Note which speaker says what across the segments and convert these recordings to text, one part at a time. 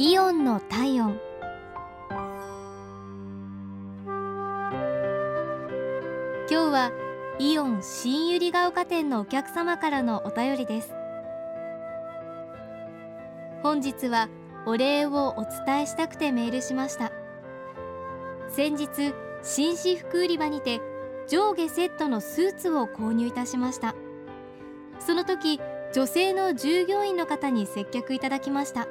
Speaker 1: イオンの体温。今日はイオン新百合ヶ丘店のお客様からのお便りです。本日はお礼をお伝えしたくてメールしました。先日紳士服売り場にて上下セットのスーツを購入いたしました。その時女性の従業員の方に接客いただきました。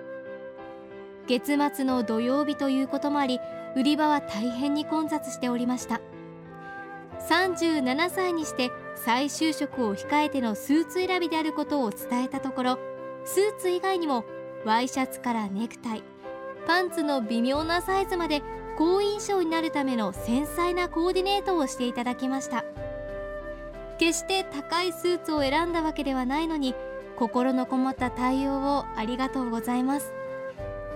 Speaker 1: 月末の土曜日ということもあり売り場は大変に混雑しておりました。37歳にして再就職を控えてのスーツ選びであることを伝えたところスーツ以外にもワイシャツからネクタイパンツの微妙なサイズまで好印象になるための繊細なコーディネートをしていただきました。決して高いスーツを選んだわけではないのに心のこもった対応をありがとうございます。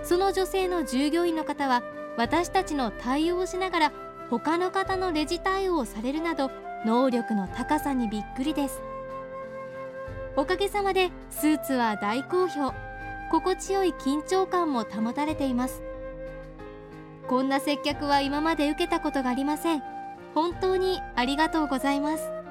Speaker 1: その女性の従業員の方は私たちの対応をしながら他の方のレジ対応をされるなど能力の高さにびっくりです。おかげさまでスーツは大好評。心地よい緊張感も保たれています。こんな接客は今まで受けたことがありません。本当にありがとうございます。